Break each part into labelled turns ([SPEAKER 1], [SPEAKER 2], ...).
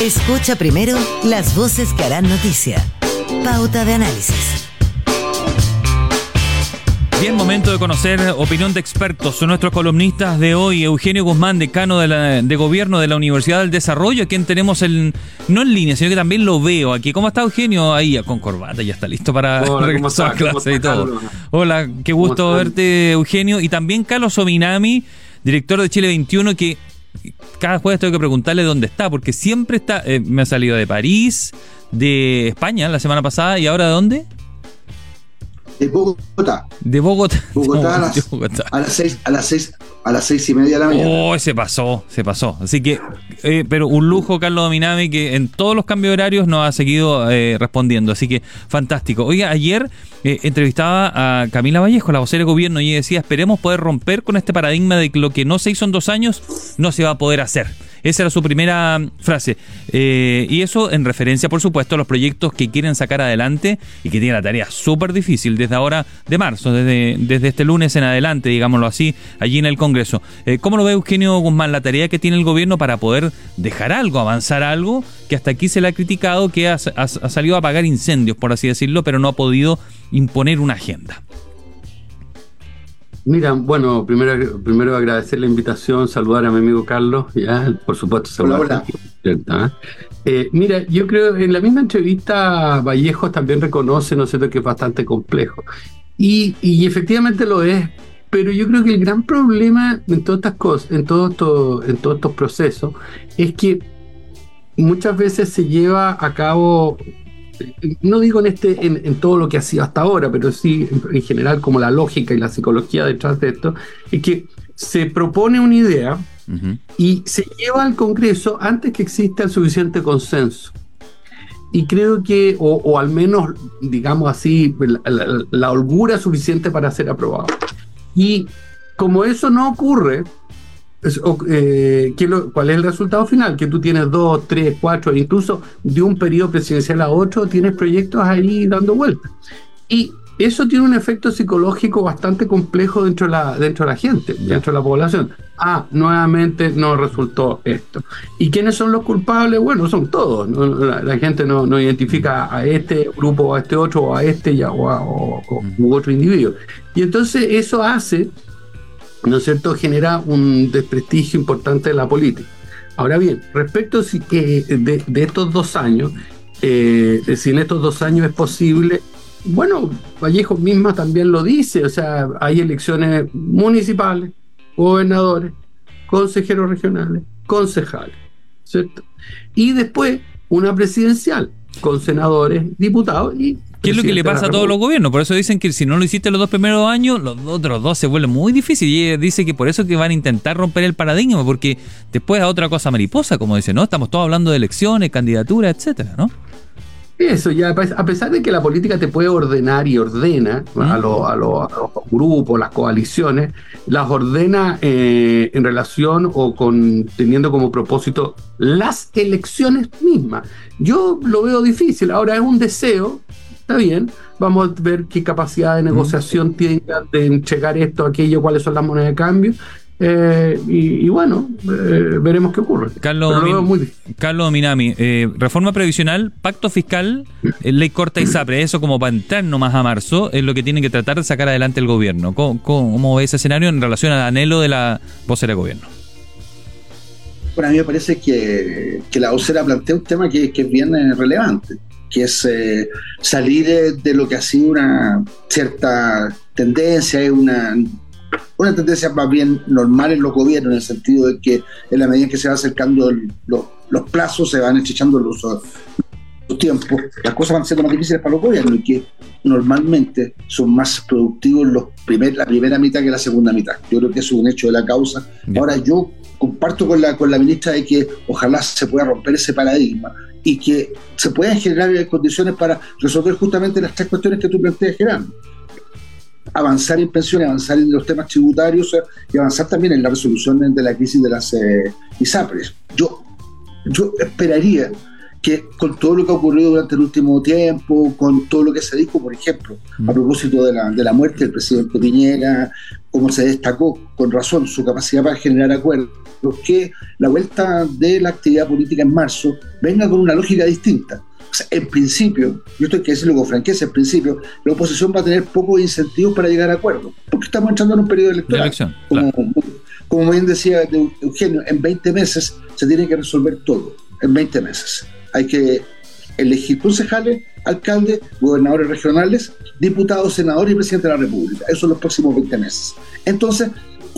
[SPEAKER 1] Escucha primero las voces que harán noticia. Pauta de análisis.
[SPEAKER 2] Bien, momento de conocer opinión de expertos. Son nuestros columnistas de hoy, Eugenio Guzmán, decano de, la, de Gobierno de la Universidad del Desarrollo, a quien tenemos el, no en línea, sino que también lo veo aquí. ¿Cómo está Eugenio? Ahí, con corbata, ya está listo para regresar a clase y todo. Hola, qué gusto verte, Eugenio. Y también Carlos Ominami, director de Chile 21, que cada jueves tengo que preguntarle dónde está, porque siempre está, eh, me ha salido de París, de España la semana pasada, y ahora de dónde?
[SPEAKER 3] De Bogotá.
[SPEAKER 2] De Bogotá.
[SPEAKER 3] Bogotá, a, las, a las seis, a las seis, a las seis y media de la mañana.
[SPEAKER 2] Oh, se pasó, se pasó. Así que, eh, pero un lujo, Carlos Dominami, que en todos los cambios horarios nos ha seguido eh, respondiendo. Así que, fantástico. Oiga, ayer eh, entrevistaba a Camila Vallejo, la vocera de gobierno, y decía, esperemos poder romper con este paradigma de que lo que no se hizo en dos años no se va a poder hacer. Esa era su primera frase. Eh, y eso en referencia, por supuesto, a los proyectos que quieren sacar adelante y que tienen la tarea súper difícil desde ahora de marzo, desde, desde este lunes en adelante, digámoslo así, allí en el Congreso. Eh, ¿Cómo lo ve Eugenio Guzmán, la tarea que tiene el gobierno para poder dejar algo, avanzar algo, que hasta aquí se le ha criticado, que ha, ha salido a apagar incendios, por así decirlo, pero no ha podido imponer una agenda?
[SPEAKER 4] Mira, bueno, primero, primero agradecer la invitación, saludar a mi amigo Carlos, ya, por supuesto, saludar. Hola, eh, mira, yo creo en la misma entrevista Vallejos también reconoce, ¿no es cierto?, que es bastante complejo. Y, y efectivamente lo es, pero yo creo que el gran problema en todas estas cosas, en, todo esto, en todos estos procesos, es que muchas veces se lleva a cabo no digo en este en, todo lo que ha sido hasta ahora, pero sí en, general como la lógica y la psicología detrás de esto, es que se propone una idea y se lleva al Congreso antes que exista el suficiente consenso. Y creo que, o, al menos, digamos así, la holgura suficiente para ser aprobado. Y como eso no ocurre, eh, ¿Cuál es el resultado final? Que tú tienes dos, tres, cuatro, incluso de un periodo presidencial a otro, tienes proyectos ahí dando vueltas. Y eso tiene un efecto psicológico bastante complejo dentro de la, dentro de la gente, dentro de la población. Ah, nuevamente no resultó esto. ¿Y quiénes son los culpables? Bueno, son todos. La, gente no, no, identifica a este grupo, o a este otro, o a este ya, o a u otro individuo. Y entonces eso hace ¿no es cierto?, genera un desprestigio importante de la política. Ahora bien, respecto de, estos dos años, eh, si en estos dos años es posible, bueno, Vallejo misma también lo dice, o sea, hay elecciones municipales, gobernadores, consejeros regionales, concejales, ¿cierto? Y después una presidencial con senadores, diputados y
[SPEAKER 2] ¿Qué es lo que le pasa a todos los gobiernos? Por eso dicen que si no lo hiciste los dos primeros años, los otros dos se vuelven muy difícil. Y ella dice que por eso que van a intentar romper el paradigma, porque después a otra cosa mariposa, como dice, ¿no? Estamos todos hablando de elecciones, candidaturas, etcétera, ¿no?
[SPEAKER 4] Eso, ya a pesar de que la política te puede ordenar y ordena a, los grupos, las coaliciones, las ordena eh, en relación o con teniendo como propósito las elecciones mismas. Yo lo veo difícil. Ahora es un deseo está bien, vamos a ver qué capacidad de negociación tiene de entregar esto, aquello, cuáles son las monedas de cambio. Eh, y, bueno, eh, veremos qué ocurre.
[SPEAKER 2] Carlos, Carlos Minami, eh, reforma previsional, pacto fiscal, ley corta y SAPRE, eso como para entrar nomás a marzo, es lo que tiene que tratar de sacar adelante el gobierno. ¿Cómo, cómo ve ese escenario en relación al anhelo de la vocera de gobierno?
[SPEAKER 3] Bueno, a mí me parece que, la vocera plantea un tema que, que es bien relevante que es eh, salir de, lo que ha sido una cierta tendencia, una, una tendencia más bien normal en los gobiernos, en el sentido de que en la medida que se va acercando los, los plazos, se van estrechando los, los tiempos, las cosas van siendo más difíciles para los gobiernos y que normalmente son más productivos los primer, la primera mitad que la segunda mitad. Yo creo que eso es un hecho de la causa. Ahora yo comparto con la, con la ministra de que ojalá se pueda romper ese paradigma y que se puedan generar condiciones para resolver justamente las tres cuestiones que tú planteas, Gerardo. Avanzar en pensiones, avanzar en los temas tributarios y avanzar también en la resolución de la crisis de las eh, ISAPRES. Yo, yo esperaría que con todo lo que ha ocurrido durante el último tiempo, con todo lo que se dijo, por ejemplo, a mm. propósito de la, de la muerte del presidente Piñera, como se destacó con razón su capacidad para generar acuerdos, que la vuelta de la actividad política en marzo venga con una lógica distinta. en principio, yo estoy que decirlo con franqueza, en principio, la oposición va a tener pocos incentivos para llegar a acuerdos, porque estamos entrando en un periodo electoral. como, como bien decía Eugenio, en 20 meses se tiene que resolver todo, en 20 meses hay que elegir concejales, alcaldes, gobernadores regionales, diputados, senadores y presidente de la República. Eso en los próximos 20 meses. Entonces,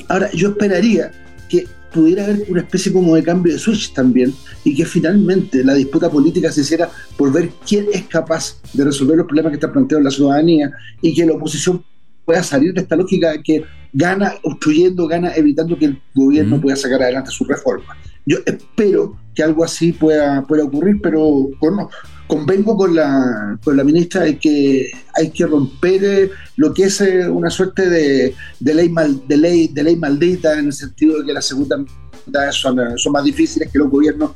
[SPEAKER 3] ahora yo esperaría que pudiera haber una especie como de cambio de switch también y que finalmente la disputa política se hiciera por ver quién es capaz de resolver los problemas que está planteando la ciudadanía y que la oposición pueda salir de esta lógica que gana obstruyendo, gana evitando que el gobierno pueda sacar adelante su reforma. Yo espero que algo así pueda, pueda ocurrir, pero bueno, convengo con la, con la ministra de que hay que romper eh, lo que es eh, una suerte de, de, ley mal, de, ley, de ley maldita en el sentido de que las segundas son, son más difíciles que los gobiernos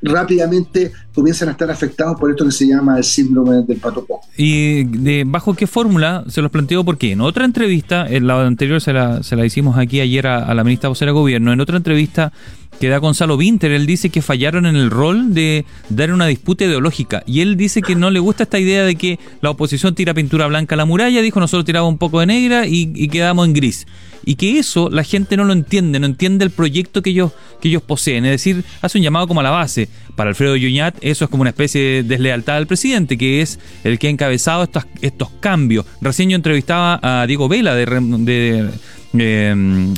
[SPEAKER 3] rápidamente comienzan a estar afectados por esto que se llama el síndrome del pato
[SPEAKER 2] ¿Y de bajo qué fórmula se los planteó? Porque en otra entrevista, en la anterior se la, se la hicimos aquí ayer a, a la ministra vocera de Gobierno, en otra entrevista que da Gonzalo Winter. Él dice que fallaron en el rol de dar una disputa ideológica. Y él dice que no le gusta esta idea de que la oposición tira pintura blanca a la muralla. Dijo, nosotros tiramos un poco de negra y, quedamos en gris. Y que eso la gente no lo entiende, no entiende el proyecto que ellos, que ellos poseen. Es decir, hace un llamado como a la base. Para Alfredo Yuñat eso es como una especie de deslealtad al presidente, que es el que ha encabezado estos, estos cambios. Recién yo entrevistaba a Diego Vela de, de eh,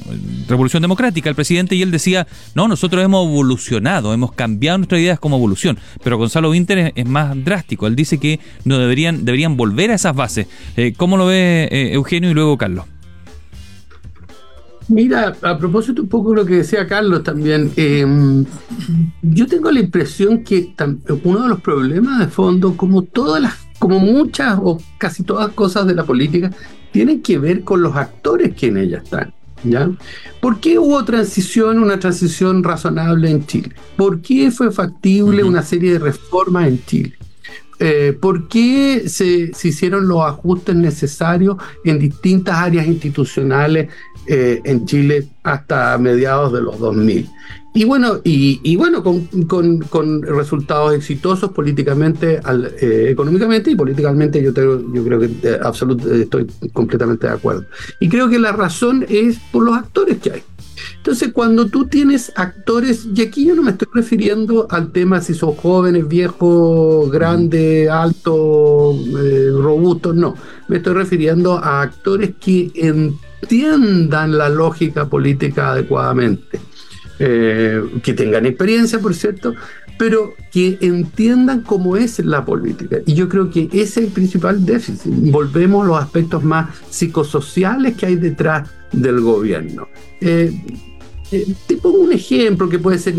[SPEAKER 2] Revolución Democrática, el presidente, y él decía, no, nosotros hemos evolucionado, hemos cambiado nuestras ideas como evolución, pero Gonzalo Winter es, más drástico, él dice que no deberían, deberían volver a esas bases. Eh, ¿Cómo lo ve eh, Eugenio y luego Carlos?
[SPEAKER 4] Mira, a propósito un poco de lo que decía Carlos también, em, yo tengo la impresión que uno de los problemas de fondo, como todas las, como muchas o casi todas cosas de la política, tienen que ver con los actores que en ella están. ¿Ya? ¿Por qué hubo transición, una transición razonable en Chile? ¿Por qué fue factible una serie de reformas en Chile? Eh, ¿Por qué se, se, hicieron los ajustes necesarios en distintas áreas institucionales eh, en Chile hasta mediados de los 2000? Y bueno, y, bueno con, resultados exitosos políticamente, eh, económicamente y políticamente, yo, yo creo que eh, estoy completamente de acuerdo. Y creo que la razón es por los actores que hay. Entonces, cuando tú tienes actores, y aquí yo no me estoy refiriendo al tema si son jóvenes, viejos, grandes, altos, eh, robustos, no. Me estoy refiriendo a actores que entiendan la lógica política adecuadamente eh, que tengan experiencia, por cierto, pero que entiendan cómo es la política. Y yo creo que ese es el principal déficit. Volvemos a los aspectos más psicosociales que hay detrás del gobierno. Eh, eh, te pongo un ejemplo que puede ser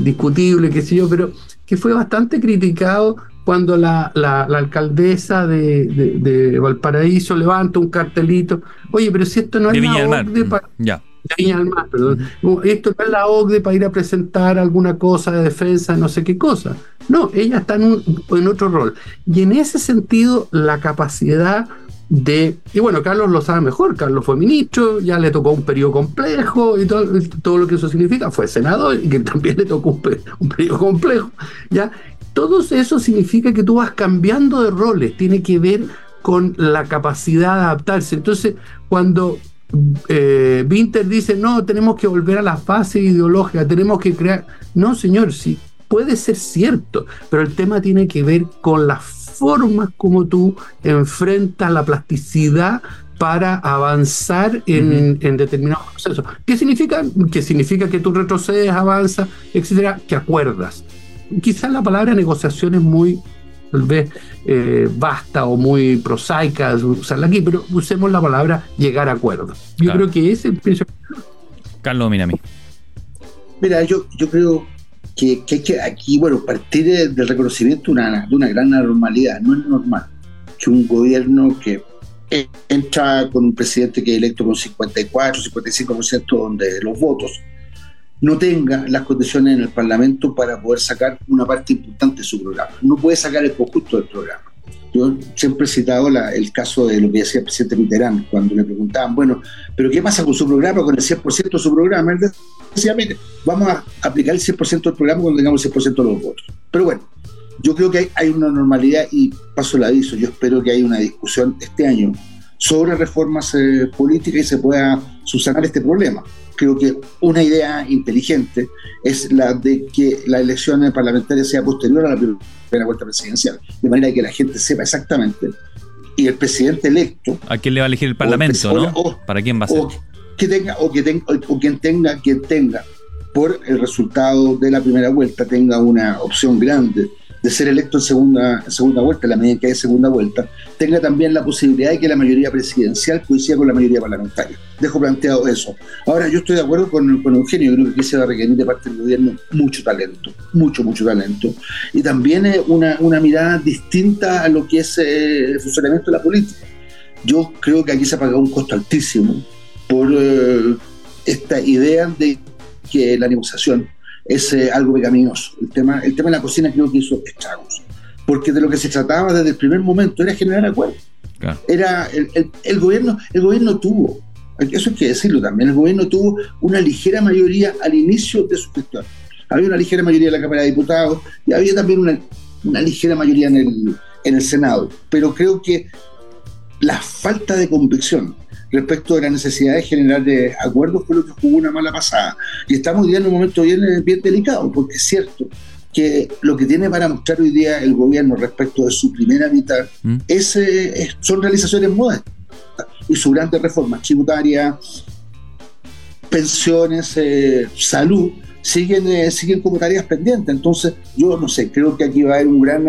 [SPEAKER 4] discutible, qué sé yo, pero que fue bastante criticado cuando la, alcaldesa de, Valparaíso levanta un cartelito, oye, pero si esto no es de para... Ya perdón. Esto no es la OCDE para ir a presentar alguna cosa de defensa, no sé qué cosa. No, ella está en, en otro rol. Y en ese sentido, la capacidad de. Y bueno, Carlos lo sabe mejor. Carlos fue ministro, ya le tocó un periodo complejo y todo, todo lo que eso significa. Fue senador y que también le tocó un, un periodo complejo. ¿ya? Todo eso significa que tú vas cambiando de roles. Tiene que ver con la capacidad de adaptarse. Entonces, cuando eh, Winter dice, no, tenemos que volver a la fase ideológica, tenemos que crear... No, señor, sí, puede ser cierto, pero el tema tiene que ver con las formas como tú enfrentas la plasticidad para avanzar en, determinados procesos. ¿Qué significa? Que significa que tú retrocedes, avanzas, etcétera, que acuerdas. Quizás la palabra negociación es muy tal vez eh, basta o muy prosaica usarla aquí, pero usemos la palabra llegar a acuerdo. Yo creo que ese es
[SPEAKER 2] Carlos Minami.
[SPEAKER 3] Mira, yo, yo creo que, que hay que aquí, bueno, partir del reconocimiento de una, de una gran normalidad. No es normal que un gobierno que entra con un presidente que es electo con 54, 55% de los votos, no tenga las condiciones en el Parlamento para poder sacar una parte importante de su programa. No puede sacar el conjunto del programa. Yo siempre he citado el caso de lo que decía el presidente Mitterrand cuando le preguntaban, bueno, pero ¿qué pasa con su programa, con el 100% de su programa? Él decía, vamos a aplicar el 100% del programa cuando tengamos el 100% de los votos. Pero bueno, yo creo que hay, una normalidad y paso el aviso, yo espero que haya una discusión este año sobre reformas eh, políticas y se pueda subsanar este problema. Creo que una idea inteligente es la de que la elección parlamentaria sea posterior a la primera vuelta presidencial, de manera que la gente sepa exactamente y el presidente electo.
[SPEAKER 2] ¿A quién le va a elegir el Parlamento, no? ¿Para quién va a ser?
[SPEAKER 3] O que tenga, o que tenga, o quien tenga, quien tenga por el resultado de la primera vuelta tenga una opción grande de ser electo en segunda, segunda vuelta, en la medida en que hay segunda vuelta, tenga también la posibilidad de que la mayoría presidencial coincida con la mayoría parlamentaria. Dejo planteado eso. Ahora, yo estoy de acuerdo con, con Eugenio, creo que aquí se va a requerir de parte del gobierno mucho talento, mucho, mucho talento. Y también una, una mirada distinta a lo que es eh, el funcionamiento de la política. Yo creo que aquí se ha pagado un costo altísimo por eh, esta idea de que la negociación es eh, algo pecaminoso. El tema, el tema de la cocina creo que hizo estragos, porque de lo que se trataba desde el primer momento era generar acuerdos. Era el, el, gobierno, el gobierno tuvo, eso hay que decirlo también, el gobierno tuvo una ligera mayoría al inicio de su gestión. Había una ligera mayoría en la Cámara de Diputados y había también una, una ligera mayoría en el, en el Senado. Pero creo que la falta de convicción respecto de la necesidad de generar eh, acuerdos fue lo que jugó una mala pasada. Y estamos hoy en un momento bien, eh, bien delicado, porque es cierto que lo que tiene para mostrar hoy día el gobierno respecto de su primera mitad ¿Mm? es, son realizaciones modestas y sus grandes reformas tributarias, pensiones, eh, salud, siguen, siguen como tareas pendientes. Entonces, yo no sé, creo que aquí va a haber un gran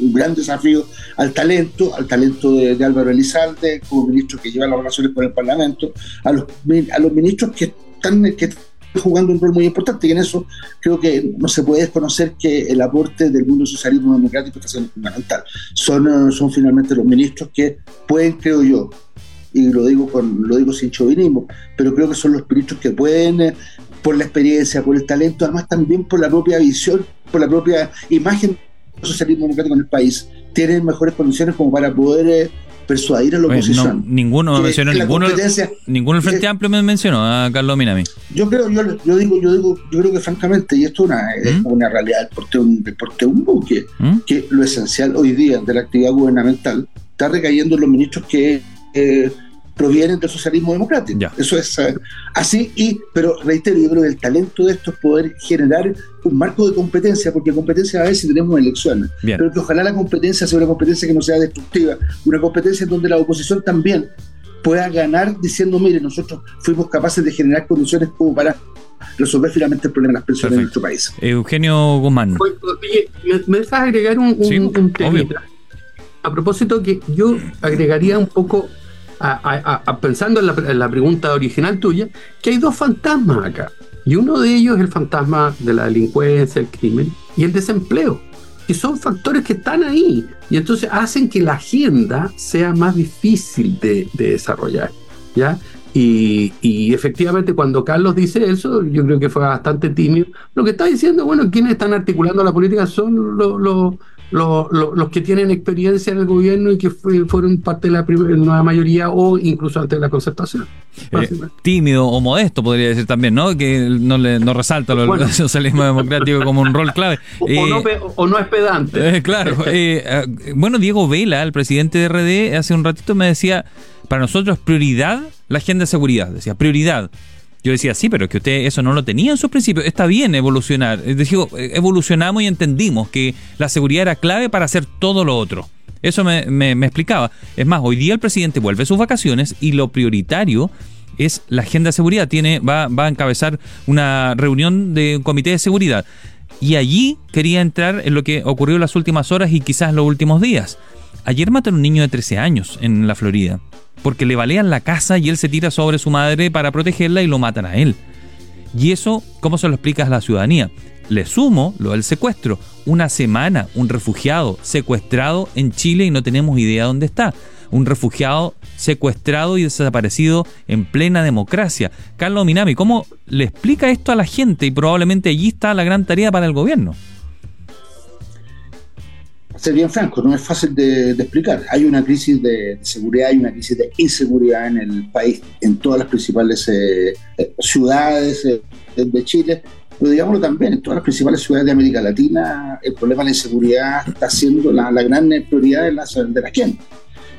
[SPEAKER 3] un gran desafío al talento, al talento de, Álvaro Elizalde como ministro que lleva las relaciones con el Parlamento, a los, a los ministros que están, que jugando un rol muy importante y en eso creo que no se puede desconocer que el aporte del mundo socialismo democrático está siendo fundamental. Son, son finalmente los ministros que pueden, creo yo, y lo digo, con, lo digo sin chauvinismo, pero creo que son los ministros que pueden, eh, por la experiencia, por el talento, además también por la propia visión, por la propia imagen socialismo democrático en el país tienen mejores condiciones como para poder eh, persuadir a la oposición.
[SPEAKER 2] ninguno mencionó, ninguno, ninguno el Frente Amplio me mencionó a Carlos Minami.
[SPEAKER 3] Yo creo, yo, yo, digo, yo digo, yo creo que francamente, y esto es una, es ¿Mm? una realidad del un, deporte un buque, ¿Mm? que lo esencial hoy día de la actividad gubernamental está recayendo en los ministros que eh, provienen del socialismo democrático. Eso es eh, así, y, pero reitero, yo creo que el talento de esto es poder generar un marco de competencia, porque competencia a ver si tenemos elecciones, pero que ojalá la competencia sea una competencia que no sea destructiva, una competencia en donde la oposición también pueda ganar diciendo, mire, nosotros fuimos capaces de generar condiciones como para resolver finalmente el problema de las pensiones en nuestro país.
[SPEAKER 2] Eugenio Guzmán.
[SPEAKER 4] Oye, ¿me, dejas agregar un, un, A propósito que yo agregaría un poco pensando en la, pregunta original tuya, que hay dos fantasmas acá. Y uno de ellos es el fantasma de la delincuencia, el crimen y el desempleo. Y son factores que están ahí. Y entonces hacen que la agenda sea más difícil de, desarrollar. ¿Ya? Y, efectivamente cuando Carlos dice eso, yo creo que fue bastante tímido. Lo que está diciendo, bueno, quienes están articulando la política son los los, que tienen experiencia en el gobierno y que fueron parte de la nueva mayoría o incluso antes de la concertación.
[SPEAKER 2] Eh, tímido o modesto, podría decir también, ¿no? Que no, le, no resalta el socialismo democrático como un rol clave.
[SPEAKER 4] O, no, eh, o no, es pedante.
[SPEAKER 2] Eh, claro. bueno, Diego Vela, el presidente de RD, hace un ratito me decía, para nosotros prioridad la agenda de seguridad, decía, prioridad. Yo decía, sí, pero es que usted eso no lo tenía en sus principios. Está bien evolucionar. Digo, evolucionamos y entendimos que la seguridad era clave para hacer todo lo otro. Eso me, explicaba. Es más, hoy día el presidente vuelve a sus vacaciones y lo prioritario es la agenda de seguridad. Tiene, va, va a encabezar una reunión de un comité de seguridad. Y allí quería entrar en lo que ocurrió en las últimas horas y quizás los últimos días. Ayer mataron a un niño de 13 años en la Florida porque le balean la casa y él se tira sobre su madre para protegerla y lo matan a él. Y eso, ¿cómo se lo explicas a la ciudadanía? Le sumo lo del secuestro. Una semana, un refugiado secuestrado en Chile y no tenemos idea dónde está. Un refugiado secuestrado y desaparecido en plena democracia. Carlos Minami, ¿cómo le explica esto a la gente? Y probablemente allí está la gran tarea para el gobierno.
[SPEAKER 3] Ser bien franco, no es fácil de, explicar. Hay una crisis de, seguridad, hay una crisis de inseguridad en el país, en todas las principales eh, eh, ciudades eh, de Chile, pero digámoslo también, en todas las principales ciudades de América Latina, el problema de la inseguridad está siendo la, gran prioridad de la, de la gente.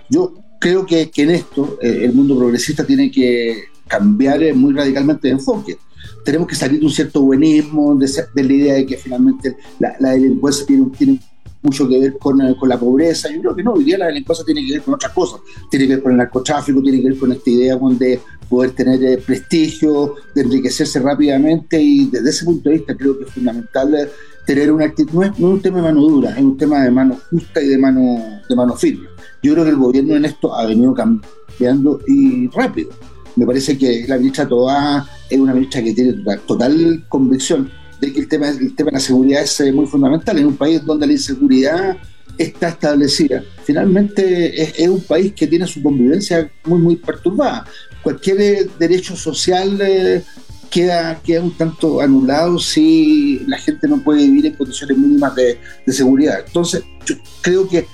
[SPEAKER 3] Yo creo que, que en esto eh, el mundo progresista tiene que cambiar eh, muy radicalmente de enfoque. Tenemos que salir de un cierto buenismo, de, de la idea de que finalmente la, delincuencia tiene, tiene mucho que ver con, eh, con, la pobreza. Yo creo que no, hoy día la delincuencia tiene que ver con otras cosas. Tiene que ver con el narcotráfico, tiene que ver con esta idea de poder tener prestigio, de enriquecerse rápidamente y desde ese punto de vista creo que es fundamental tener una actitud, no es, un tema de mano dura, es un tema de mano justa y de mano, de mano firme. Yo creo que el gobierno en esto ha venido cambiando y rápido. Me parece que la ministra Toa es una ministra que tiene total, convicción de que el tema, el tema de la seguridad es eh, muy fundamental en un país donde la inseguridad está establecida. Finalmente es, un país que tiene su convivencia muy, muy perturbada. Cualquier eh, derecho social eh, queda, queda un tanto anulado si la gente no puede vivir en condiciones mínimas de, seguridad. Entonces, yo creo que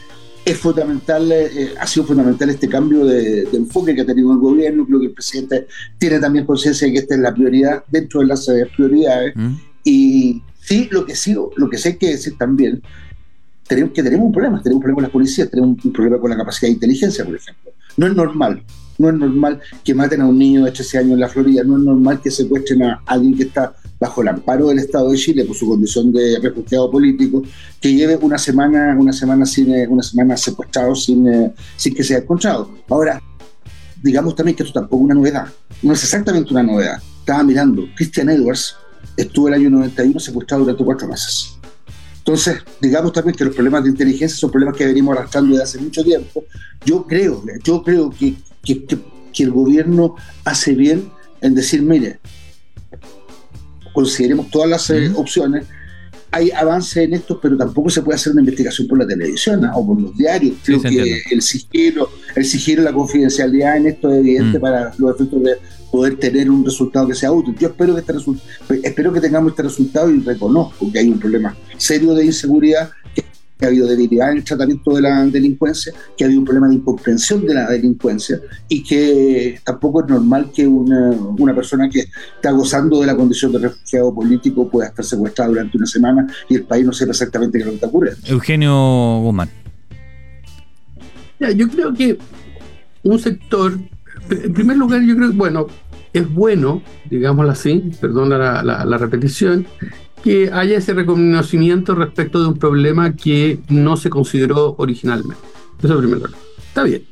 [SPEAKER 3] es fundamental, eh, ha sido fundamental este cambio de, enfoque que ha tenido el gobierno. Creo que el presidente tiene también conciencia de que esta es la prioridad dentro de las eh, prioridades. Mm. Y sí, lo que sí, lo que sí hay que decir también, tenemos que tenemos un problema, tenemos un problema con la policía, tenemos un problema con la capacidad de inteligencia, por ejemplo. No es normal no es normal que maten a un niño de 13 años en la Florida, no es normal que secuestren a alguien que está bajo el amparo del Estado de Chile por su condición de refugiado político, que lleve una semana, una semana sin, eh, una semana secuestrado sin, eh, sin que sea encontrado. Ahora, digamos también que esto tampoco es una novedad, no es exactamente una novedad. Estaba mirando, Christian Edwards estuvo el año 91 secuestrado durante cuatro meses. Entonces, digamos también que los problemas de inteligencia son problemas que venimos arrastrando desde hace mucho tiempo. Yo creo, yo creo que que, el gobierno hace bien en decir, mire, consideremos todas las eh, opciones, hay avance en esto, pero tampoco se puede hacer una investigación por la televisión o por los diarios. Creo que el sigilo, el sigilo, la confidencialidad en esto es evidente mm. para los efectos de poder tener un resultado que sea útil. Yo espero que este espero que tengamos este resultado y reconozco que hay un problema serio de inseguridad ha habido debilidad en el tratamiento de la delincuencia, que ha habido un problema de incomprensión de la delincuencia y que tampoco es normal que una, una persona que está gozando de la condición de refugiado político pueda estar secuestrada durante una semana y el país no sepa exactamente qué es lo que está ocurriendo.
[SPEAKER 2] Eugenio Guzmán.
[SPEAKER 4] yo creo que un sector, en primer lugar, yo creo que, bueno, es bueno, digámoslo así, perdona la, la repetición, que haya ese reconocimiento respecto de un problema que no se consideró originalmente. Eso es primero. Está bien.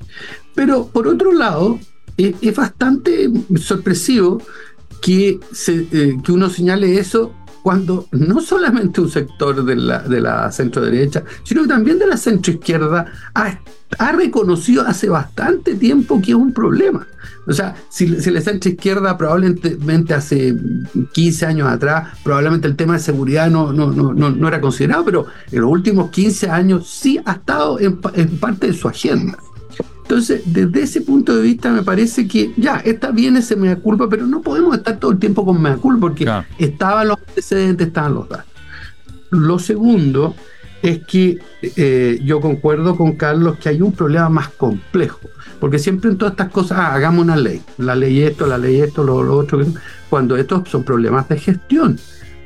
[SPEAKER 4] Pero por otro lado, es, bastante sorpresivo que, se, eh, que uno señale eso cuando no solamente un sector de la, de la centro derecha, sino también de la centro izquierda ha ha reconocido hace bastante tiempo que es un problema. O sea, si, si la centro izquierda probablemente hace 15 años atrás, probablemente el tema de seguridad no, no, no, no era considerado, pero en los últimos 15 años sí ha estado en, parte de su agenda. Entonces, desde ese punto de vista, me parece que ya está bien ese mea culpa, pero no podemos estar todo el tiempo con mea culpa porque estaban los antecedentes, estaban los datos. Lo segundo es que eh, yo concuerdo con Carlos que hay un problema más complejo, porque siempre en todas estas cosas, ah, hagamos una ley, la ley esto, la ley esto, lo, otro, cuando estos son problemas de gestión.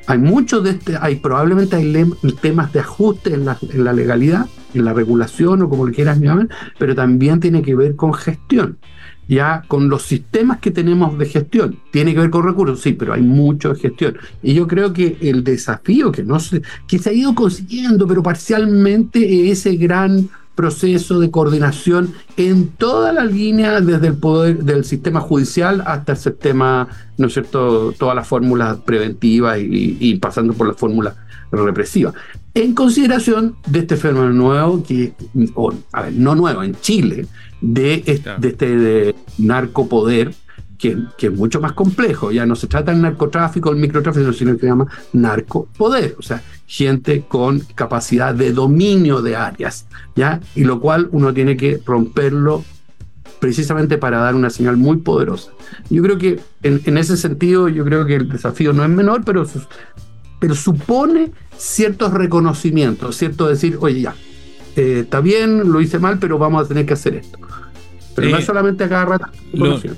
[SPEAKER 4] Hay muchos de este, hay probablemente hay temas de ajuste en la, en la legalidad, en la regulación o como le quieras llamar, pero también tiene que ver con gestión ya con los sistemas que tenemos de gestión. Tiene que ver con recursos, sí, pero hay mucho de gestión. Y yo creo que el desafío que, no se, que se ha ido consiguiendo, pero parcialmente, es ese gran proceso de coordinación en toda la línea, desde el poder del sistema judicial hasta el sistema, ¿no es cierto?, todas las fórmulas preventivas y, pasando por la fórmula represiva. En consideración de este fenómeno nuevo, que, a ver, no nuevo, en Chile, de, este narcopoder, que, que, es mucho más complejo. Ya no se trata del narcotráfico, el microtráfico, sino que se llama narcopoder. O sea, gente con capacidad de dominio de áreas, ¿ya? Y lo cual uno tiene que romperlo precisamente para dar una señal muy poderosa. Yo creo que en, ese sentido, yo creo que el desafío no es menor, pero, pero supone ciertos reconocimientos, cierto decir, oye, ya, eh, está bien, lo hice mal, pero vamos a tener que hacer esto. Pero no es solamente a cada rato.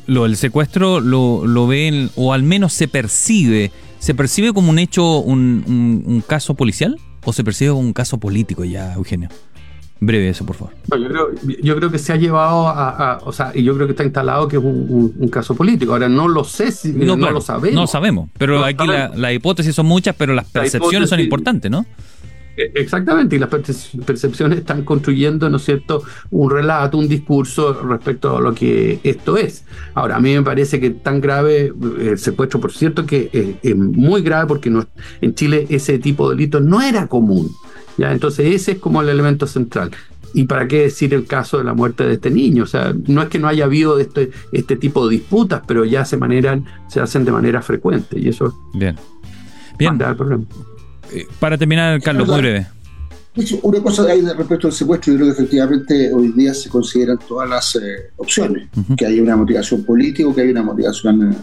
[SPEAKER 2] Lo, el secuestro lo, lo ven, o al menos se percibe, ¿se percibe como un hecho, un, un, caso policial? ¿O se percibe como un caso político ya, Eugenio? Breve eso, por favor.
[SPEAKER 4] yo, creo, yo creo que se ha llevado a, o sea, y yo creo que está instalado que es un, caso político. Ahora no lo sé si no, lo sabemos.
[SPEAKER 2] No sabemos, pero aquí las hipótesis son muchas, pero las percepciones son importantes, ¿no?
[SPEAKER 4] E, exactamente, y las percepciones están construyendo, ¿no es cierto?, un relato, un discurso respecto a lo que esto es. Ahora, a mí me parece que tan grave eh, el secuestro, por cierto, que es muy grave porque no, en Chile ese tipo de delitos no era común. ¿Ya? Entonces, ese es como el elemento central. ¿Y para qué decir el caso de la muerte de este niño? O sea, no es que no haya habido este, este tipo de disputas, pero ya se, maneran, se hacen de manera frecuente y eso.
[SPEAKER 2] Bien. Bien. problema. Eh, para terminar, Carlos, muy breve.
[SPEAKER 3] Una cosa hay respecto al secuestro, yo creo que efectivamente hoy día se consideran todas las eh, opciones, que hay una motivación política que hay una motivación eh,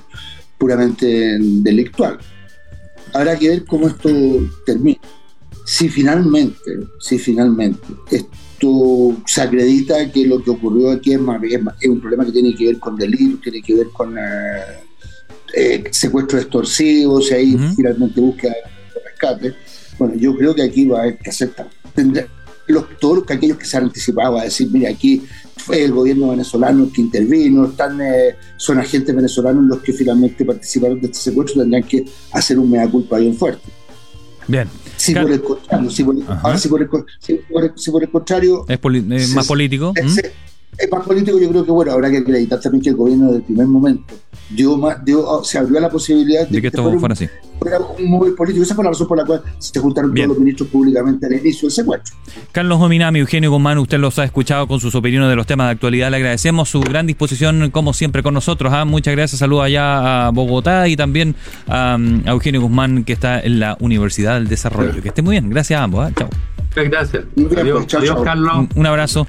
[SPEAKER 3] puramente delictual. Habrá que ver cómo esto termina. Si finalmente, si finalmente esto se acredita que lo que ocurrió aquí es, más, es, un problema que tiene que ver con delitos, tiene que ver con secuestros extorsivos, y ahí finalmente busca bueno, yo creo que aquí va a haber que hacer los, todos aquellos que se han anticipado a decir, mira, aquí fue el gobierno venezolano el que intervino, están, eh, son agentes venezolanos los que finalmente participaron de este secuestro, tendrán que hacer un mea culpa bien fuerte.
[SPEAKER 2] Bien.
[SPEAKER 3] Si por el contrario, si por, el, contrario
[SPEAKER 2] es, más político.
[SPEAKER 3] ¿Mm? Es, más político, yo creo que bueno, habrá que acreditar también que el gobierno desde el primer momento dio, más, dio se abrió la posibilidad
[SPEAKER 2] de, que, esto fuera así
[SPEAKER 3] un móvil político. Esa fue la razón por la cual se juntaron todos los ministros públicamente al inicio del secuestro.
[SPEAKER 2] Carlos Dominami, Eugenio Guzmán, usted los ha escuchado con sus opiniones de los temas de actualidad. Le agradecemos su gran disposición, como siempre, con nosotros. ¿ah? Muchas gracias. Saludos allá a Bogotá y también a, Eugenio Guzmán, que está en la Universidad del Desarrollo. Que esté muy bien. Gracias a ambos. ¿ah? Chao.
[SPEAKER 4] Gracias. Adiós, Carlos.
[SPEAKER 2] un abrazo.